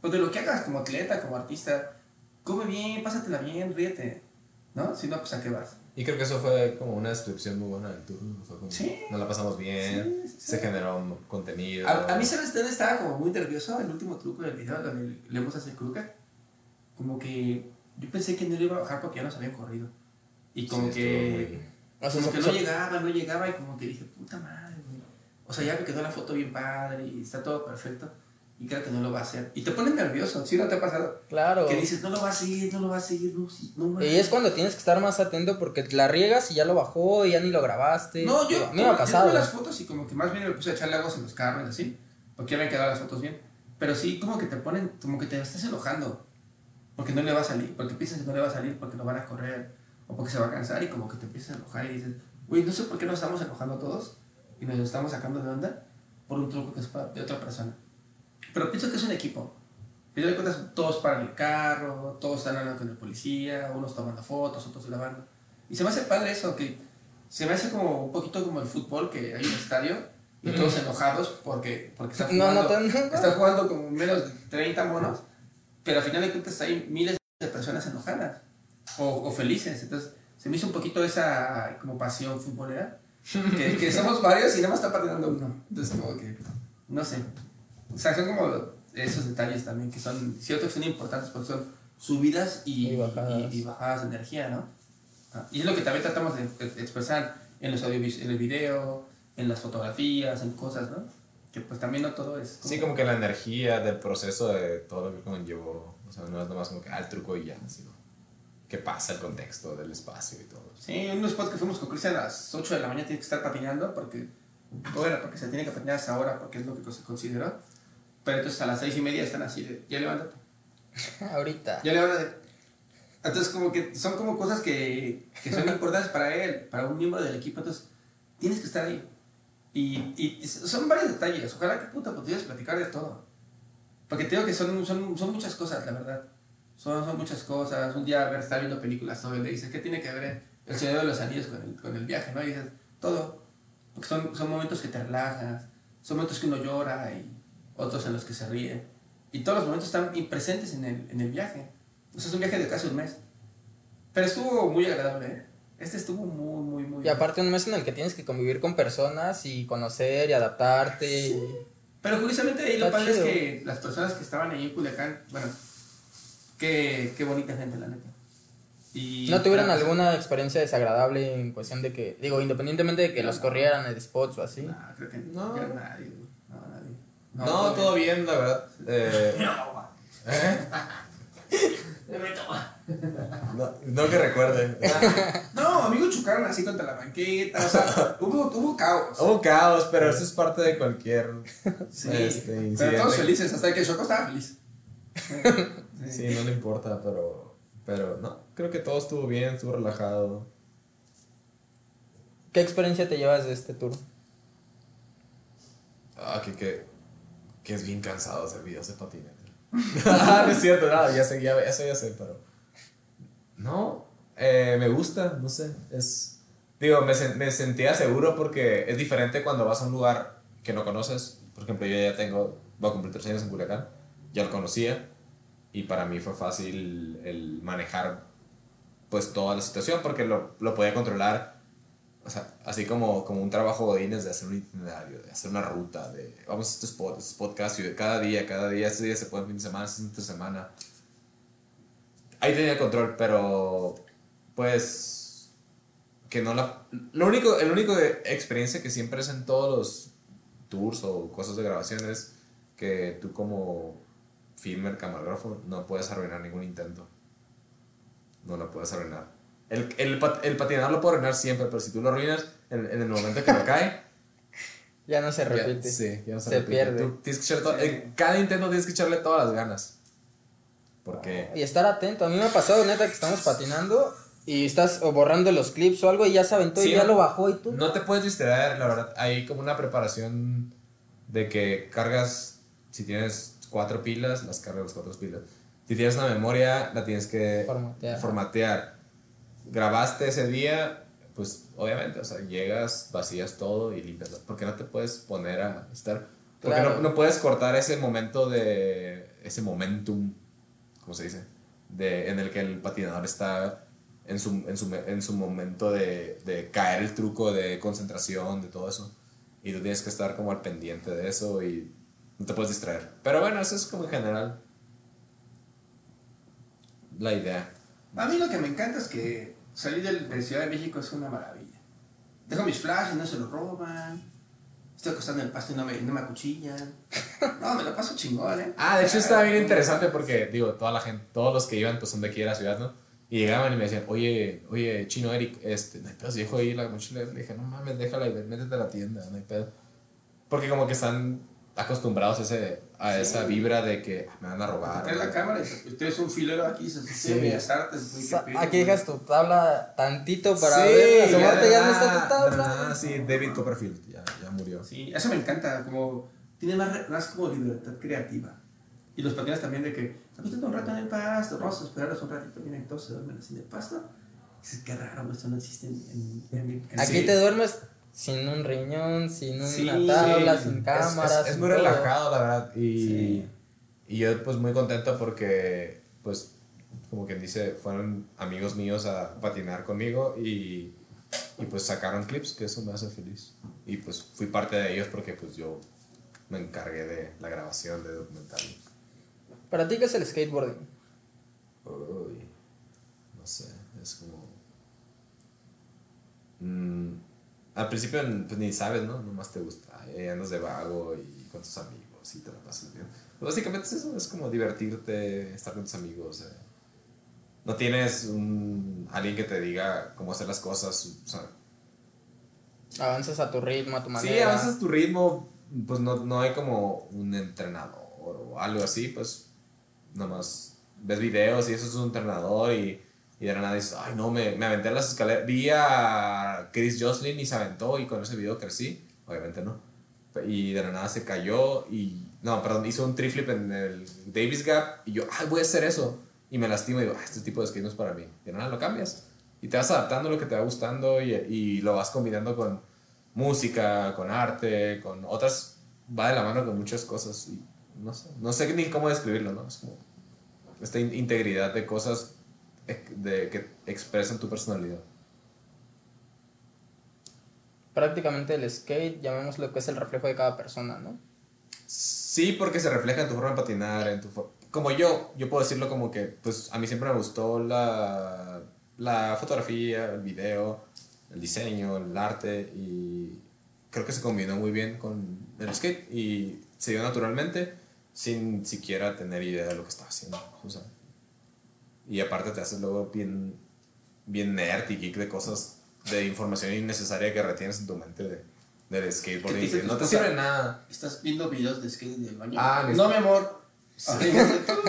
pues de lo que hagas como atleta, como artista, come bien, pásatela bien, ríete, ¿no? Si no, pues a qué vas. Y creo que eso fue como una descripción muy buena del tour. ¿no? Fue como, Sí. Nos la pasamos bien, Sí, sí, sí. se generó contenido. A, a mí, ¿sabes dónde estaba como muy nervioso? El último truco del video, donde le hemos hacer crooked. Como que yo pensé que no le iba a bajar porque ya nos habían corrido. Y como Sí, que... estuvo muy- O sea, Como que no llegaba, no llegaba y como que dije, puta madre, güey. O sea, ya me quedó la foto bien padre y está todo perfecto. Y creo que no lo va a hacer. Y te pone nervioso, ¿sí no te ha pasado? Claro. Que dices, no lo va a seguir, no lo va a seguir, no, no Y es cuando tienes que estar más atento porque la riegas y ya lo bajó y ya ni lo grabaste. No, yo, a me ha yo pasado. tomé las fotos y como que más bien me puse a echarle aguas en los carros así. Porque ya me han quedado las fotos bien. Pero sí, como que te ponen, como que te estás enojando. Porque no le va a salir, porque piensas que no le va a salir, porque no van a correr. O porque se va a cansar y como que te empiezas a enojar y dices, güey, no sé por qué nos estamos enojando todos y nos estamos sacando de onda por un truco que es de otra persona. Pero pienso que es un equipo. Final de cuentas, todos paran el carro, todos están hablando con el policía, unos tomando fotos, otros grabando. Y se me hace padre eso, que se me hace como un poquito como el fútbol, que hay un estadio y todos enojados porque, porque están No, no, jugando, tan- están jugando como menos de 30 monos, pero al final de cuentas hay miles de personas enojadas o, o felices. Entonces se me hizo un poquito esa como pasión futbolera, que, que somos varios y nada más está patinando uno. Entonces como que, no sé. O sea, son como esos detalles también que son, cierto que son importantes porque son subidas y, Y bajadas. y- y bajadas de energía, ¿no? Ah, Y es lo que también tratamos de, de expresar en los audio, en el video, en las fotografías, en cosas, ¿no? Que pues también no todo es... Sí, como que la energía del proceso de todo lo que conllevó. O sea, no es nomás como que, ah, el truco y ya, sino que pasa el contexto del espacio y todo. Sí, en un spot que fuimos con Cristian a las 8 de la mañana tiene que estar patinando porque, bueno, porque se tiene que patinar a esa hora porque es lo que se consideró. Pero entonces a las 6 y media están así de, ya levántate, Ahorita. ya levántate. Entonces como que son como cosas que, que son importantes para él, para un miembro del equipo, entonces tienes que estar ahí. Y, y- y son varios detalles, ojalá que puta pudieras platicar de todo. Porque te digo que son, son, son muchas cosas, la verdad. Son, son muchas cosas. Un día ver, estar viendo películas todo y le dices, ¿qué tiene que ver el Señor de los Anillos con el, con el viaje? ¿no? Y dices, todo. Porque son, son momentos que te relajas, son momentos que uno llora y otros en los que se ríe. Y todos los momentos están presentes en el, en el viaje. O sea, es un viaje de casi un mes. Pero estuvo muy agradable, ¿eh? Este estuvo muy, muy, muy Y aparte un mes en el que tienes que convivir con personas y conocer y adaptarte. y- Pero curiosamente ahí lo Está padre chido. es que las personas que estaban ahí en Culiacán, bueno, qué, qué bonita gente, la neta. Y ¿No tuvieron Claro, alguna experiencia desagradable en cuestión de que, digo, independientemente de que los corrieran en spots o así? No, creo que No. ya nadie. No, todo bien, la verdad. Eh, ¿eh? No, no que recuerde. No, amigos chocaron así contra la banqueta, o sea, hubo, hubo caos. Hubo caos, pero eso es parte de cualquier Sí, este, pero incidente. todos felices, hasta que Choco estaba feliz. Sí, no le importa, pero, pero no, creo que todo estuvo bien, estuvo relajado. ¿Qué experiencia te llevas de este tour? Ah, que, que, que es bien cansado hacer videos de patinete. no es cierto, no, ya sé, ya, sé, ya sé, pero... No, eh, me gusta, no sé, es... Digo, me, me sentía seguro porque es diferente cuando vas a un lugar que no conoces. Por ejemplo, yo ya tengo, voy a cumplir tres años en Culiacán, ya lo conocía y para mí fue fácil el manejar pues toda la situación porque lo, lo podía controlar o sea, así como, como un trabajo godines de hacer un itinerario, de hacer una ruta, de vamos a este spot, este podcast, y de cada día, cada día, este día se puede en fin de semana, este es entre semana. Ahí tenía control, pero pues que no la... Lo único, el único de experiencia que siempre es en todos los tours o cosas de grabación es que tú como filmer, camarógrafo, no puedes arruinar ningún intento. No lo puedes arruinar. El, el, el patinador lo puede arruinar siempre, pero si tú lo arruinas en, en el momento que lo cae, Ya no se ya- repite. sí, ya no se, Se repite. pierde. Tú tienes que echarle to- en cada intento tienes que echarle todas las ganas. Porque Y estar atento. A mí me ha pasado, neta, que estamos patinando y estás borrando los clips o algo y ya se aventó Sí, y ya lo bajó y tú. no te puedes distraer, la verdad. Hay como una preparación de que cargas, si tienes cuatro pilas, las cargas las cuatro pilas. Si tienes una memoria, la tienes que Formatear. formatear. Grabaste ese día, pues obviamente, o sea, llegas, vacías todo y limpias. Porque no te puedes poner a estar. Porque Claro. no, no puedes cortar ese momento de. ese momentum, ¿cómo se dice? De, en el que el patinador está en su, en su, en su momento de, de caer el truco, de concentración, de todo eso. Y tú tienes que estar como al pendiente de eso y no te puedes distraer. Pero bueno, eso es como en general la idea. A mí lo que me encanta es que salir del- de Ciudad de México es una maravilla. Dejo mis flashes, no se los roban. Estoy acostando en el pasto y no me, no me acuchillan. No, me lo paso chingón, ¿eh? Ah, de hecho estaba bien interesante porque, digo, toda la gente, todos los que iban, pues son de aquí de la ciudad, ¿no? Y llegaban y me decían, oye, oye, chino Eric, este, no hay pedo, si dejo ahí la mochila. Le dije, no mames, déjala y métete a la tienda, no hay pedo. Porque como que están acostumbrados a, ese, a esa vibra de que "Ah, me van a robar. Traes la cámara y usted es un filero aquí, se Sí. sí. Bellas Artes, sea, pedo, Aquí dejas tu tabla tantito para sí, ver, asomarte, de ya no está tu tabla. nada, sí, David Copperfield, ya, ya murió. Sí, eso me encanta, como tiene más, más como libertad creativa. Y los patines también de que, acuéstate un rato en el pasto, vamos a esperarlos un ratito, vienen todos, se duermen así en el pasto. Dices, qué raro, esto no existe en, en, en Aquí Sí. te duermes sin un riñón, sin una Sí, tabla, Sí, sin es- cámaras. Es, es sin muy todo. relajado, la verdad. Y, Sí. y yo, pues, muy contento porque, pues, como quien dice, fueron amigos míos a patinar conmigo y, y pues sacaron clips, que eso me hace feliz. Y pues fui parte de ellos porque, pues, yo me encargué de la grabación de documentales. Para ti, ¿qué es el skateboarding? Uy, no sé, es como... Mm, al principio pues, ni sabes, ¿no? Nomás te gusta, ahí andas de vago y con tus amigos y te la pasas bien. Pues, básicamente es eso, es como divertirte, estar con tus amigos. eh. No tienes un, alguien que te diga cómo hacer las cosas, o sea, Avanzas a tu ritmo, a tu manera. Sí, avanzas tu ritmo, pues no, no hay como un entrenador o algo así, pues nomás ves videos y eso es un entrenador y, y de la nada dices, ay no, me, me aventé las escaleras, vi a Chris Jocelyn y se aventó y con ese video crecí, obviamente no, y de la nada se cayó y, no, perdón, hizo un triflip en el Davis Gap y yo, ay, voy a hacer eso, y me lastimo y digo, "Ah, este tipo de skate no es para mí, y de la nada lo cambias. Y te vas adaptando a lo que te va gustando y, y lo vas combinando con música, con arte, con otras. Va de la mano con muchas cosas. Y no sé, no sé ni cómo describirlo, ¿no? Es como esta in- integridad de cosas de, que expresan tu personalidad. Prácticamente el skate, llamemos lo que es el reflejo de cada persona, ¿no? Sí, porque se refleja en tu forma de patinar, en tu Como yo, yo puedo decirlo como que, pues a mí siempre me gustó la, la fotografía, el video, el diseño, el arte y creo que se combinó muy bien con el skate y se dio naturalmente sin siquiera tener idea de lo que estaba haciendo. o sea. Y aparte te haces luego bien, bien nerd y geek de cosas, de información innecesaria que retienes en tu mente de, del skateboarding. ¿Qué te dice y no tu te sirve nada. Estás viendo videos de skate en el baño. Ah, no, mi amor. Sí. De-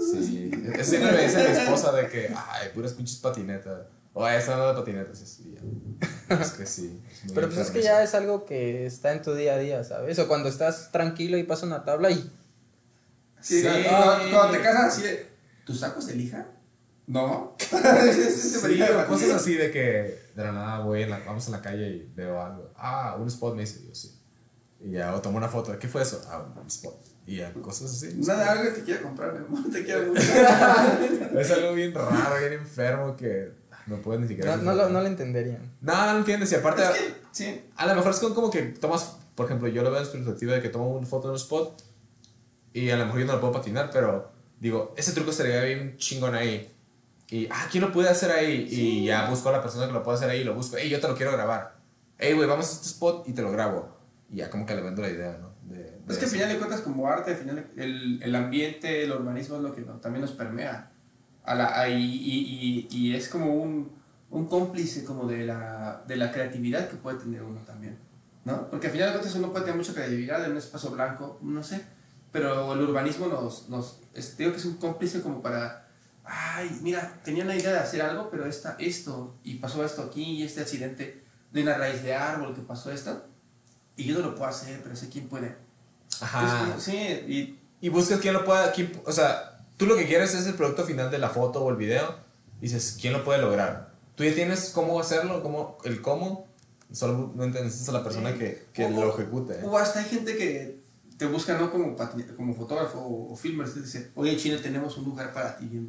Sí, es siempre me dice mi esposa de que, ay, puras pinches patinetas. O esa no de patinetas, sí. Es que sí. es Pero pues es que ya es algo que está en tu día a día, ¿sabes? O cuando estás tranquilo y pasa una tabla y Sí, Sí. Cuando, cuando te casas así de, ¿tus sacos de lija? No. Sí, cosas así de que de la nada voy en la, vamos a la calle y veo algo. Ah, un spot me dice, yo sí. Y ya, o tomo una foto. ¿Qué fue eso? Ah, un spot. Y ya, cosas así. Nada, algo que te quiero comprar, mi amor, te quiero mucho. Es algo bien raro, bien enfermo que no puedes ni siquiera. no, no, lo, no lo entenderían. No, no entiendes. Y aparte, es que, sí. a lo mejor es como, como que tomas, por ejemplo, yo lo veo en perspectiva de que tomo una foto en un spot y a lo mejor yo no lo puedo patinar, pero digo, ese truco estaría bien chingón ahí. Y, ah, ¿quién lo puede hacer ahí? Y ya busco a la persona que lo puede hacer ahí y lo busco. Ey, yo te lo quiero grabar. Ey, güey, vamos a este spot y te lo grabo. Y ya como que le vendo la idea, ¿no? De, de Es que al final de cuentas, como arte, al final el, el ambiente, el urbanismo es lo que también nos permea. A la, a- y, y, y, y es como un, un cómplice como de la, de la creatividad que puede tener uno también. ¿no? Porque al final de cuentas uno puede tener mucha creatividad en un espacio blanco, no sé. Pero el urbanismo nos, nos es- digo que es un cómplice como para, ay, mira, tenía una idea de hacer algo, pero esta, esto, y pasó esto aquí, y este accidente de una raíz de árbol que pasó esto, y yo no lo puedo hacer, pero sé quién puede. Ajá. Es como- sí, y Y buscas quién lo pueda, quién- o sea, tú lo que quieres es el producto final de la foto o el video. Dices, ¿quién lo puede lograr? Tú ya tienes cómo hacerlo, cómo, el cómo, solo no necesitas a la persona que, que O- lo ejecute. ¿eh? o hasta hay gente que te busca no como, como fotógrafo o, o filmer, te dice, oye, en Chile tenemos un lugar para ti, bien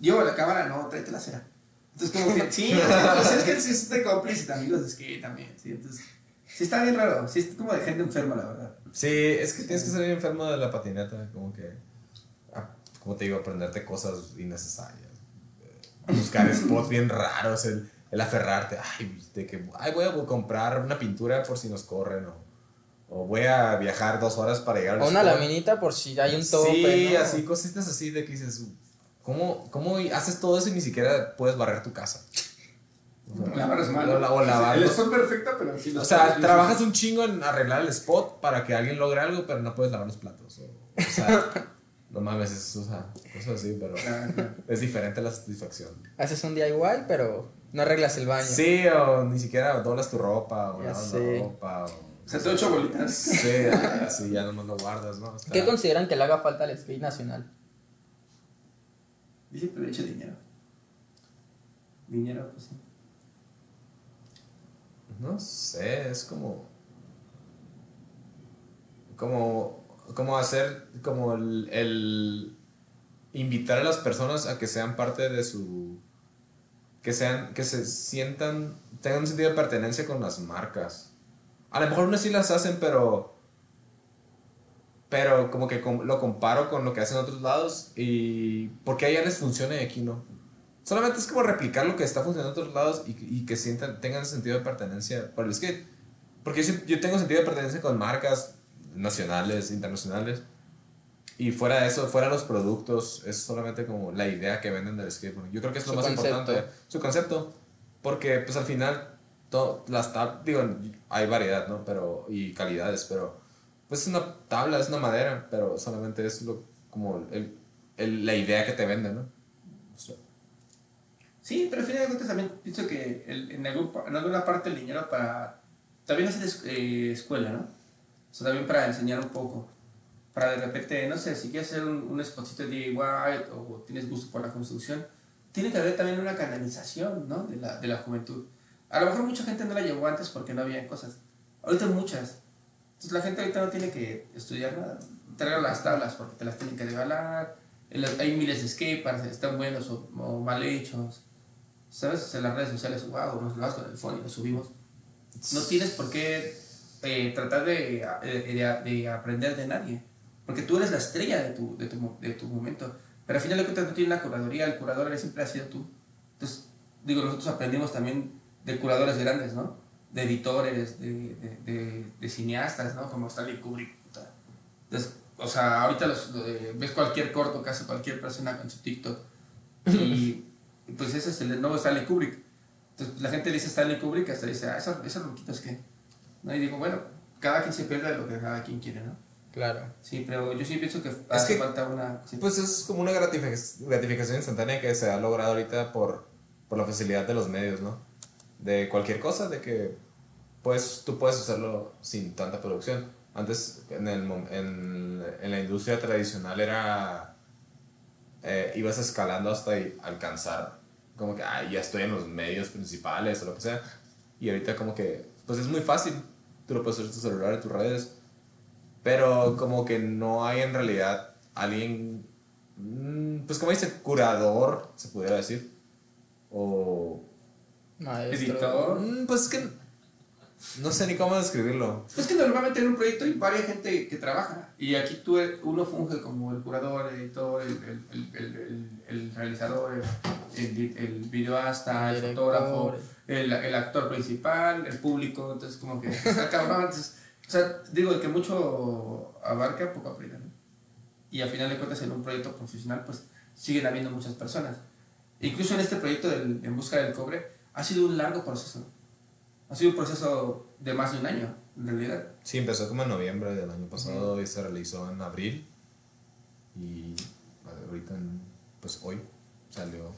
Llevo la cámara, no, tráete la cera. Entonces como que, sí, pues es que sí es de cómplice también los de skate también, sí, entonces, sí está bien raro, sí es como de gente enferma, la verdad. Sí, es que tienes que ser bien enfermo de la patineta, como que, como te digo, aprenderte cosas innecesarias. Eh, Buscar spots bien raros, el, el aferrarte, ay, de que, ay, voy a comprar una pintura por si nos corren, o, o voy a viajar dos horas para llegar al O una spot. laminita por si hay un tope. Sí, ¿no? así, cositas así de que dices, ¿cómo, ¿cómo haces todo eso y ni siquiera puedes barrer tu casa? O sea, Lavar es malo. O, la- o lavar El spot perfecto, pero sí o sea, platos, trabajas un chingo en arreglar el spot para que alguien logre algo, pero no puedes lavar los platos. O, o sea, no mames, es, o sea, cosas así, pero es diferente la satisfacción. Haces un DIY, pero no arreglas el baño. Sí, o ni siquiera doblas tu ropa, o Ya lavas la ropa, o... O sea, te ocho bolitas. Sí, así ya nomás lo guardas, ¿no? Está- ¿Qué consideran que le haga falta al skate nacional? Dice, pero eche dinero. Dinero, pues sí. No sé, es como. Como. Como hacer. Como el, el Invitar a las personas a que sean parte de su. Que sean. Que se sientan. Tengan un sentido de pertenencia con las marcas. A lo mejor unas sí las hacen, pero. Pero como que lo comparo con lo que hacen en otros lados. Y. Porque allá les funciona y aquí no. Solamente es como replicar lo que está funcionando en otros lados y, y que sientan, tengan sentido de pertenencia por el skate. Porque yo, yo tengo sentido de pertenencia con marcas nacionales, internacionales. Y fuera de eso, fuera de los productos, es solamente como la idea que venden del skateboard. Yo creo que es lo Su más concepto. importante. Su concepto. Porque pues al final, to- las tab digo, hay variedad, ¿no? Pero, y calidades, pero pues es una tabla, es una madera, pero solamente es lo, como el, el- la idea que te venden, ¿no? O sea, Sí, pero al final de cuentas también pienso que el- en, algún en alguna parte el dinero para... También es- eh, escuela, ¿no? O sea, también para enseñar un poco. Para de repente, no sé, si quieres hacer un, un de DIY o tienes gusto por la construcción, tiene que haber también una canalización, ¿no? De la, de la juventud. A lo mejor mucha gente no la llevó antes porque no había cosas. Ahorita muchas. Entonces la gente ahorita no tiene que estudiar nada. Traer las tablas porque te las tienen que regalar. Hay miles de skateparks, están buenos o, o mal hechos. ¿Sabes? En las redes sociales, wow, nos lo con el phone y lo subimos. No tienes por qué eh, tratar de, eh, de, de aprender de nadie. Porque tú eres la estrella de tu, de tu, de tu momento. Pero al final de cuentas no tiene una curaduría, el curador siempre ha sido tú. Entonces, digo, nosotros aprendimos también de curadores grandes, ¿no? De editores, de, de, de, de cineastas, ¿no? Como Stanley Kubrick. Entonces, o sea, ahorita los, ves cualquier corto que hace cualquier persona con su TikTok. Y pues ese es el nuevo Stanley Kubrick. Entonces la gente dice Stanley Kubrick, hasta dice, ah, esos, esos ruquitos que. ¿No? Y digo, bueno, cada quien se pierde de lo que cada quien quiere, ¿no? Claro. Sí, pero yo sí pienso que hace que- falta una... sí. Pues es como una gratific- gratificación instantánea que se ha logrado ahorita por, por la facilidad de los medios, ¿no? De cualquier cosa, de que pues, tú puedes hacerlo sin tanta producción. Antes, en, el, en, en la industria tradicional era... eh, ibas escalando hasta alcanzar, como que, ay, ya estoy en los medios principales o lo que sea. Y ahorita como que, pues es muy fácil. Tú lo puedes hacer en tu celular, en tus redes. Pero como que no hay en realidad alguien, mm, pues como dice, curador, se pudiera decir. O... Maestro. Editor. mm, Pues es que no sé ni cómo describirlo. Es que normalmente en un proyecto hay varias gente que trabaja y aquí tú, uno funge como el curador, el editor, el, el, el, el, el- el realizador, el, el, el videoasta, el fotógrafo, el, el actor principal, el público, entonces como que está cabrón. entonces, o sea, digo, el que mucho abarca, poco aprieta. ¿no? Y al final de cuentas en un proyecto profesional pues siguen habiendo muchas personas. Incluso en este proyecto del, En Busca del Cobre ha sido un largo proceso. Ha sido un proceso de más de un año, en realidad. Sí, empezó como en noviembre del año pasado y se realizó en abril. Y ahorita, en- pues hoy salió.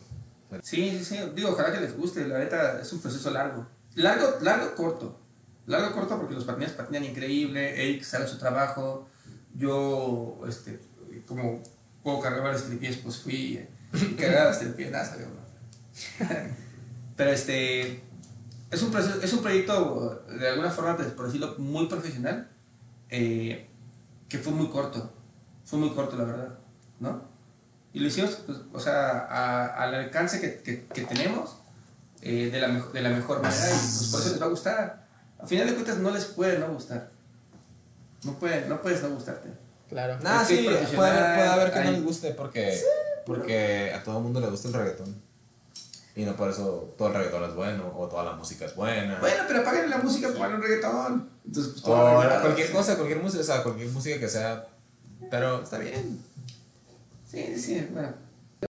Sí, sí, sí. Digo, ojalá que les guste. La neta es un proceso largo. Largo, largo, corto. Largo, corto porque los patinetas patinan increíble. Eric sale su trabajo. Yo, este, como puedo cargar varios tripies, pues fui y cargaba las ¿no? Pero este. Es un, proceso, es un proyecto, de alguna forma, por decirlo, muy profesional. eh, que fue muy corto. Fue muy corto, la verdad. ¿No? Y lo hicimos, pues, o sea, a- al alcance que, que, que tenemos, eh, de, la de la mejor manera, y pues por eso les va a gustar. A final de cuentas, no les puede no gustar. No, puede, no puedes no gustarte. Claro. Nah, sí, puede puede haber que no les guste porque, porque a todo el mundo le gusta el reggaetón. Y no por eso todo el reggaetón es bueno o toda la música es buena. Bueno, pero apaguen la música, pongan un reggaetón. Entonces, pues, todo o cualquier cosa, cualquier música, o sea, cualquier música que sea. Pero está bien. Sí, sí, bueno.